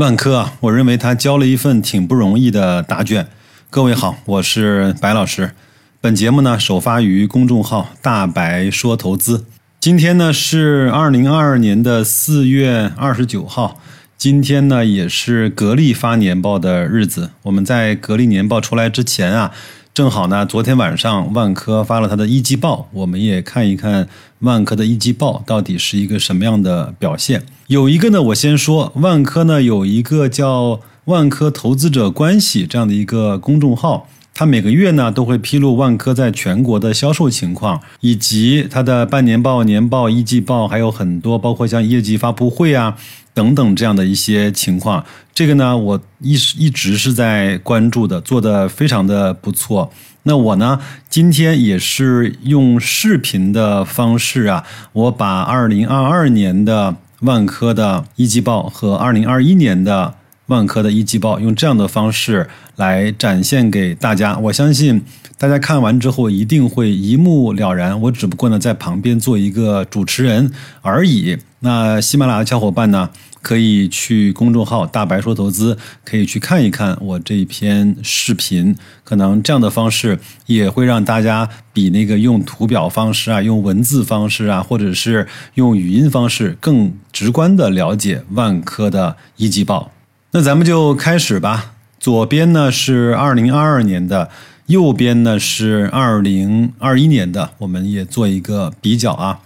万科啊，我认为他交了一份挺不容易的答卷。各位好，我是白老师。本节目呢首发于公众号“大白说投资”。今天呢是二零二二年的四月二十九号，今天呢也是格力发年报的日子。我们在格力年报出来之前啊。正好呢，昨天晚上万科发了它的一季报，我们也看一看万科的一季报到底是一个什么样的表现。有一个呢，我先说，万科呢有一个叫“万科投资者关系”这样的一个公众号，它每个月呢都会披露万科在全国的销售情况，以及它的半年报、年报、一季报，还有很多包括像业绩发布会啊。等等这样的一些情况，这个呢，我一一直是在关注的，做的非常的不错。那我呢，今天也是用视频的方式啊，我把二零二二年的万科的一季报和二零二一年的万科的一季报，用这样的方式来展现给大家。我相信大家看完之后一定会一目了然。我只不过呢，在旁边做一个主持人而已。那喜马拉雅的小伙伴呢，可以去公众号“大白说投资”，可以去看一看我这一篇视频。可能这样的方式也会让大家比那个用图表方式啊、用文字方式啊，或者是用语音方式更直观的了解万科的一季报。那咱们就开始吧。左边呢是二零二二年的，右边呢是二零二一年的，我们也做一个比较啊。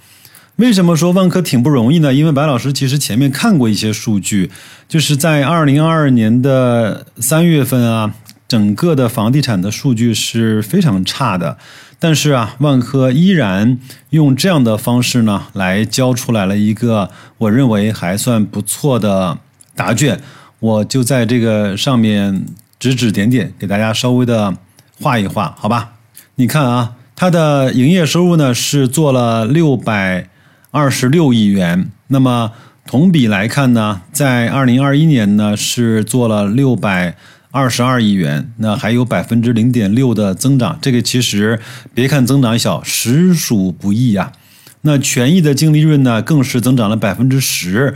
为什么说万科挺不容易呢？因为白老师其实前面看过一些数据，就是在二零二二年的三月份啊，整个的房地产的数据是非常差的。但是啊，万科依然用这样的方式呢，来交出来了一个我认为还算不错的答卷。我就在这个上面指指点点，给大家稍微的画一画，好吧？你看啊，它的营业收入呢是做了六百。二十六亿元，那么同比来看呢，在二零二一年呢是做了六百二十二亿元，那还有百分之零点六的增长。这个其实别看增长小，实属不易啊。那权益的净利润呢，更是增长了百分之十，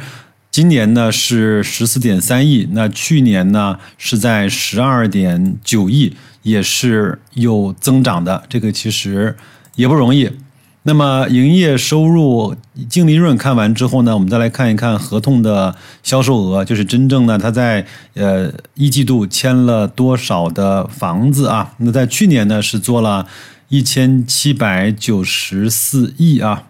今年呢是十四点三亿，那去年呢是在十二点九亿，也是有增长的。这个其实也不容易。那么营业收入、净利润看完之后呢，我们再来看一看合同的销售额，就是真正呢，他在呃一季度签了多少的房子啊？那在去年呢是做了一千七百九十四亿啊，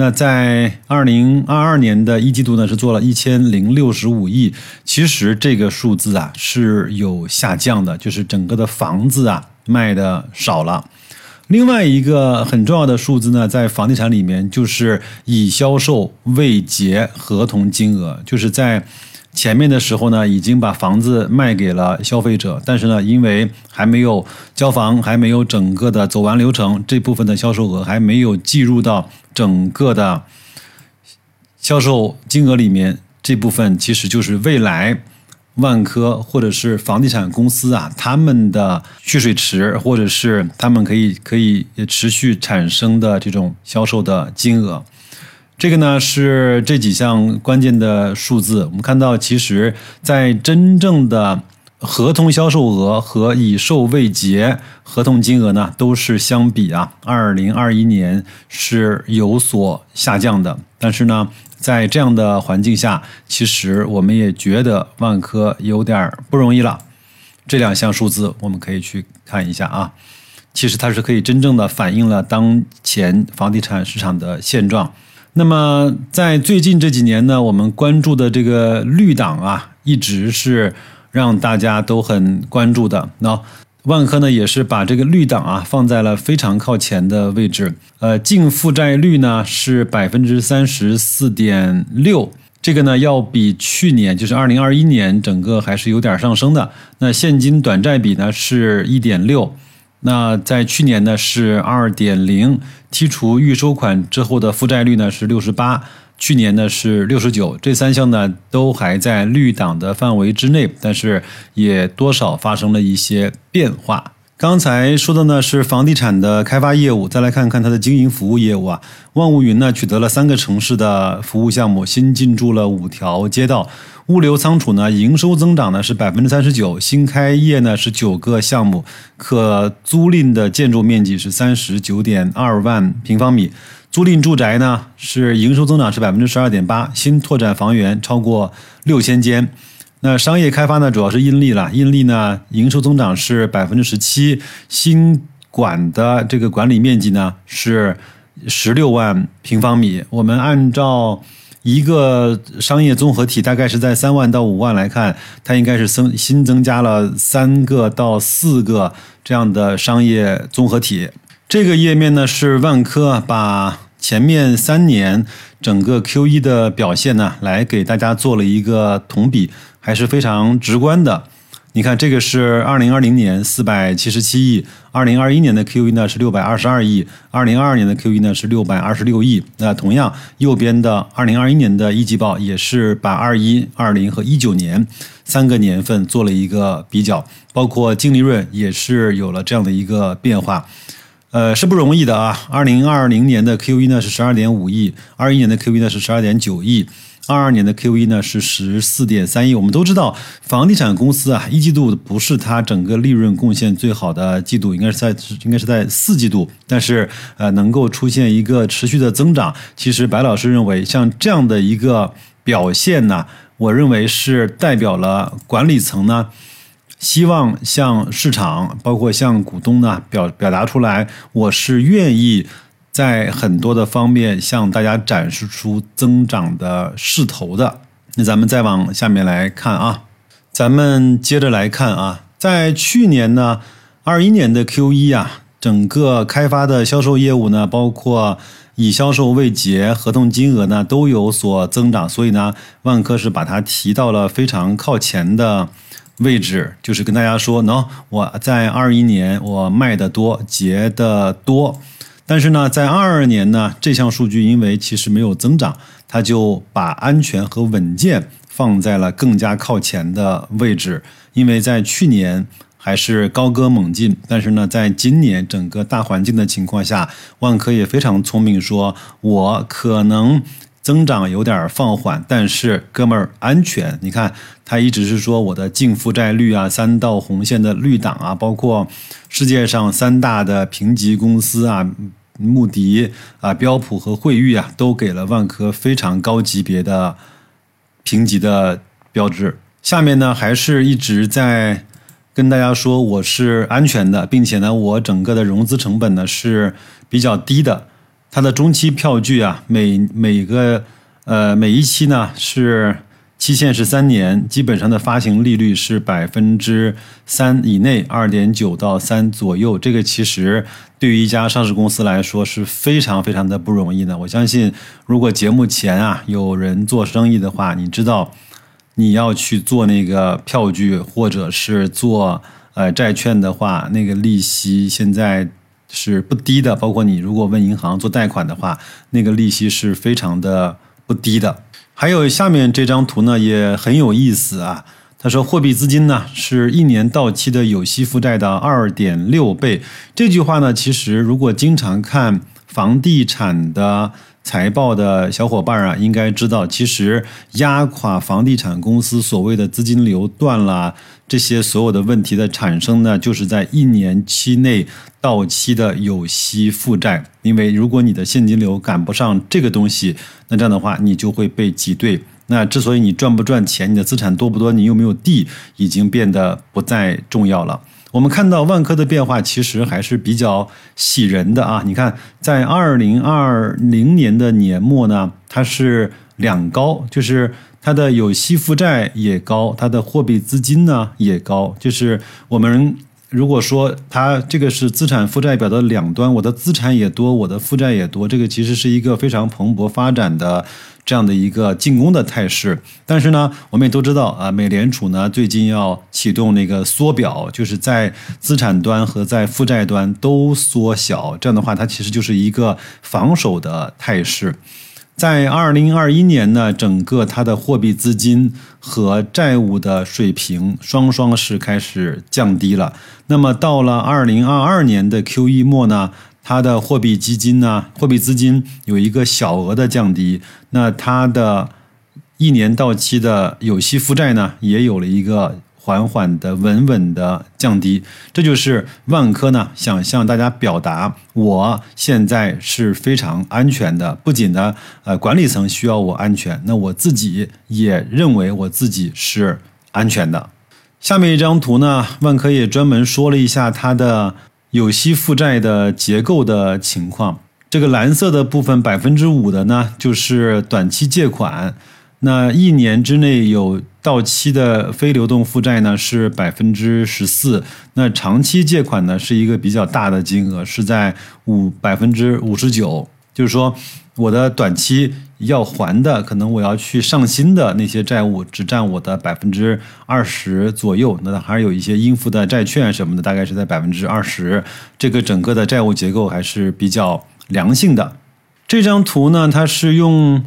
那在二零二二年的一季度呢是做了一千零六十五亿。其实这个数字啊是有下降的，就是整个的房子啊卖的少了。另外一个很重要的数字呢，在房地产里面就是已销售未结合同金额，就是在前面的时候呢，已经把房子卖给了消费者，但是呢，因为还没有交房，还没有整个的走完流程，这部分的销售额还没有计入到整个的销售金额里面，这部分其实就是未来。万科或者是房地产公司啊，他们的蓄水池，或者是他们可以可以持续产生的这种销售的金额，这个呢是这几项关键的数字。我们看到，其实，在真正的合同销售额和已售未结合同金额呢，都是相比啊，二零二一年是有所下降的。但是呢。在这样的环境下，其实我们也觉得万科有点不容易了。这两项数字我们可以去看一下啊，其实它是可以真正的反映了当前房地产市场的现状。那么在最近这几年呢，我们关注的这个绿党啊，一直是让大家都很关注的。那万科呢，也是把这个绿档啊放在了非常靠前的位置。呃，净负债率呢是百分之三十四点六，这个呢要比去年就是二零二一年整个还是有点上升的。那现金短债比呢是一点六，那在去年呢是二点零，剔除预收款之后的负债率呢是六十八。去年呢是六十九，这三项呢都还在绿党的范围之内，但是也多少发生了一些变化。刚才说的呢是房地产的开发业务，再来看看它的经营服务业务啊。万物云呢取得了三个城市的服务项目，新进驻了五条街道。物流仓储呢营收增长呢是百分之三十九，新开业呢是九个项目，可租赁的建筑面积是三十九点二万平方米。租赁住宅呢是营收增长是百分之十二点八，新拓展房源超过六千间。那商业开发呢，主要是印利了。印利呢，营收增长是百分之十七，新馆的这个管理面积呢是十六万平方米。我们按照一个商业综合体大概是在三万到五万来看，它应该是增新增加了三个到四个这样的商业综合体。这个页面呢是万科把前面三年整个 Q 一的表现呢来给大家做了一个同比。还是非常直观的。你看，这个是二零二零年四百七十七亿，二零二一年的 Q 一呢是六百二十二亿，二零二二年的 Q 一呢是六百二十六亿。那同样，右边的二零二一年的一季报也是把二一、二零和一九年三个年份做了一个比较，包括净利润也是有了这样的一个变化。呃，是不容易的啊。二零二零年的 Q 一呢是十二点五亿，二一年的 Q 一呢是十二点九亿。二二年的 Q 一呢是十四点三亿。我们都知道，房地产公司啊，一季度不是它整个利润贡献最好的季度，应该是在应该是在四季度。但是呃，能够出现一个持续的增长，其实白老师认为，像这样的一个表现呢，我认为是代表了管理层呢，希望向市场，包括向股东呢表表达出来，我是愿意。在很多的方面向大家展示出增长的势头的，那咱们再往下面来看啊，咱们接着来看啊，在去年呢，二一年的 Q 一啊，整个开发的销售业务呢，包括已销售未结合同金额呢，都有所增长，所以呢，万科是把它提到了非常靠前的位置，就是跟大家说，喏，我在二一年我卖的多，结的多。但是呢，在二二年呢，这项数据因为其实没有增长，它就把安全和稳健放在了更加靠前的位置。因为在去年还是高歌猛进，但是呢，在今年整个大环境的情况下，万科也非常聪明，说我可能增长有点放缓，但是哥们儿安全。你看，他一直是说我的净负债率啊，三道红线的绿档啊，包括世界上三大的评级公司啊。穆迪啊、标普和惠誉啊，都给了万科非常高级别的评级的标志。下面呢，还是一直在跟大家说我是安全的，并且呢，我整个的融资成本呢是比较低的。它的中期票据啊，每每个呃每一期呢是。期限是三年，基本上的发行利率是百分之三以内，二点九到三左右。这个其实对于一家上市公司来说是非常非常的不容易的。我相信，如果节目前啊有人做生意的话，你知道你要去做那个票据或者是做呃债券的话，那个利息现在是不低的。包括你如果问银行做贷款的话，那个利息是非常的不低的。还有下面这张图呢，也很有意思啊。他说，货币资金呢是一年到期的有息负债的二点六倍。这句话呢，其实如果经常看房地产的。财报的小伙伴啊，应该知道，其实压垮房地产公司所谓的资金流断了，这些所有的问题的产生呢，就是在一年期内到期的有息负债。因为如果你的现金流赶不上这个东西，那这样的话你就会被挤兑。那之所以你赚不赚钱，你的资产多不多，你有没有地，已经变得不再重要了。我们看到万科的变化其实还是比较喜人的啊！你看，在二零二零年的年末呢，它是两高，就是它的有息负债也高，它的货币资金呢也高。就是我们如果说它这个是资产负债表的两端，我的资产也多，我的负债也多，这个其实是一个非常蓬勃发展的。这样的一个进攻的态势，但是呢，我们也都知道啊，美联储呢最近要启动那个缩表，就是在资产端和在负债端都缩小，这样的话，它其实就是一个防守的态势。在二零二一年呢，整个它的货币资金和债务的水平双双是开始降低了。那么到了二零二二年的 Q 一末呢，它的货币基金呢，货币资金有一个小额的降低，那它的一年到期的有息负债呢，也有了一个。缓缓的、稳稳的降低，这就是万科呢想向大家表达，我现在是非常安全的。不仅呢，呃，管理层需要我安全，那我自己也认为我自己是安全的。下面一张图呢，万科也专门说了一下它的有息负债的结构的情况。这个蓝色的部分，百分之五的呢，就是短期借款。那一年之内有到期的非流动负债呢是百分之十四，那长期借款呢是一个比较大的金额，是在五百分之五十九。就是说，我的短期要还的，可能我要去上新的那些债务，只占我的百分之二十左右。那还有一些应付的债券什么的，大概是在百分之二十。这个整个的债务结构还是比较良性的。这张图呢，它是用。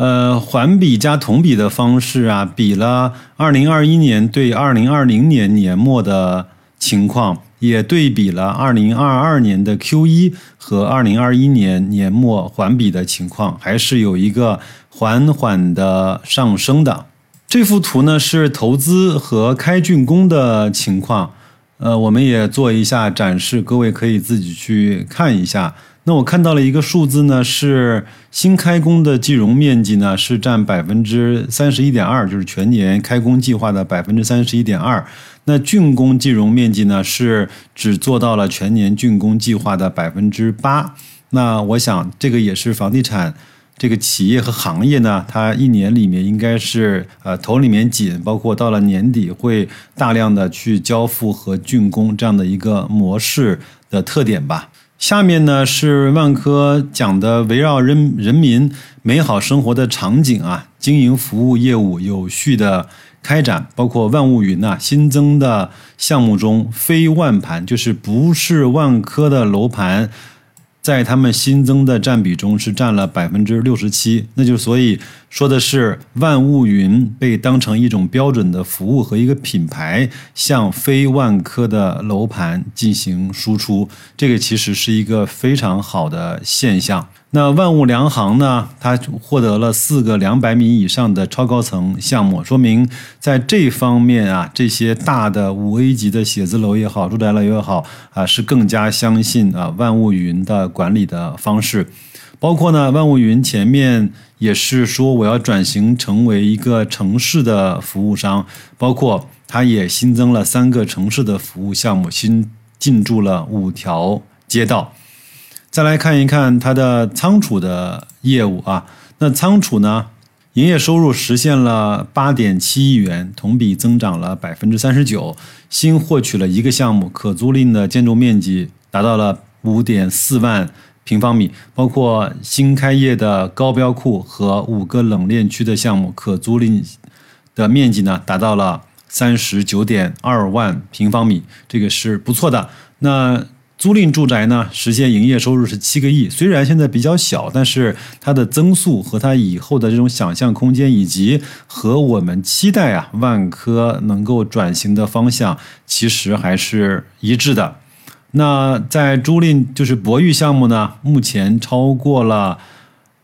呃，环比加同比的方式啊，比了二零二一年对二零二零年年末的情况，也对比了二零二二年的 Q 一和二零二一年年末环比的情况，还是有一个缓缓的上升的。这幅图呢是投资和开竣工的情况，呃，我们也做一下展示，各位可以自己去看一下。那我看到了一个数字呢，是新开工的计容面积呢是占百分之三十一点二，就是全年开工计划的百分之三十一点二。那竣工计容面积呢是只做到了全年竣工计划的百分之八。那我想这个也是房地产这个企业和行业呢，它一年里面应该是呃头里面紧，包括到了年底会大量的去交付和竣工这样的一个模式的特点吧。下面呢是万科讲的围绕人人民美好生活的场景啊，经营服务业务有序的开展，包括万物云呐新增的项目中，非万盘就是不是万科的楼盘。在他们新增的占比中是占了百分之六十七，那就所以说的是万物云被当成一种标准的服务和一个品牌向非万科的楼盘进行输出，这个其实是一个非常好的现象。那万物良行呢？它获得了四个两百米以上的超高层项目，说明在这方面啊，这些大的五 A 级的写字楼也好，住宅楼也好啊，是更加相信啊万物云的管理的方式。包括呢，万物云前面也是说我要转型成为一个城市的服务商，包括它也新增了三个城市的服务项目，新进驻了五条街道。再来看一看它的仓储的业务啊，那仓储呢，营业收入实现了八点七亿元，同比增长了百分之三十九。新获取了一个项目，可租赁的建筑面积达到了五点四万平方米，包括新开业的高标库和五个冷链区的项目，可租赁的面积呢达到了三十九点二万平方米，这个是不错的。那租赁住宅呢，实现营业收入是七个亿，虽然现在比较小，但是它的增速和它以后的这种想象空间，以及和我们期待啊万科能够转型的方向，其实还是一致的。那在租赁就是博裕项目呢，目前超过了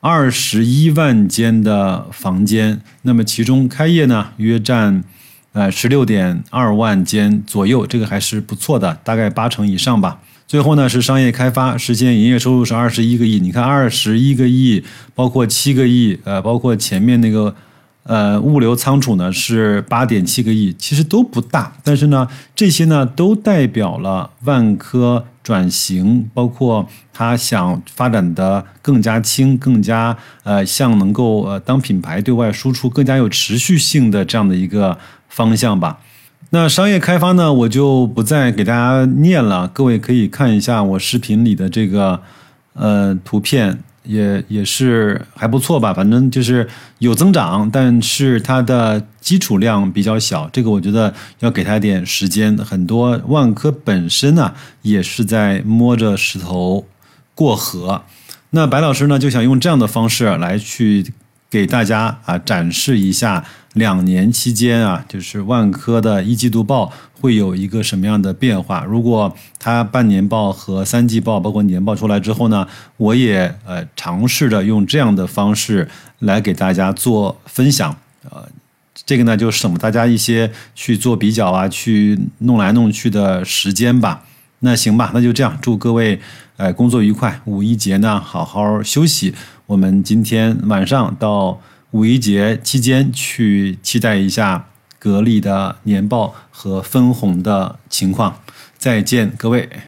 二十一万间的房间，那么其中开业呢约占呃十六点二万间左右，这个还是不错的，大概八成以上吧。最后呢是商业开发，实现营业收入是二十一个亿。你看二十一个亿，包括七个亿，呃，包括前面那个，呃，物流仓储呢是八点七个亿，其实都不大。但是呢，这些呢都代表了万科转型，包括他想发展的更加轻、更加呃，像能够呃当品牌对外输出、更加有持续性的这样的一个方向吧。那商业开发呢，我就不再给大家念了，各位可以看一下我视频里的这个呃图片，也也是还不错吧，反正就是有增长，但是它的基础量比较小，这个我觉得要给它点时间。很多万科本身呢，也是在摸着石头过河。那白老师呢就想用这样的方式来去给大家啊展示一下两年期间啊，就是万科的一季度报会有一个什么样的变化。如果它半年报和三季报，包括年报出来之后呢，我也呃尝试着用这样的方式来给大家做分享，呃，这个呢就省大家一些去做比较啊，去弄来弄去的时间吧。那行吧，那就这样，祝各位呃工作愉快，五一节呢好好休息。我们今天晚上到五一节期间去期待一下格力的年报和分红的情况。再见，各位。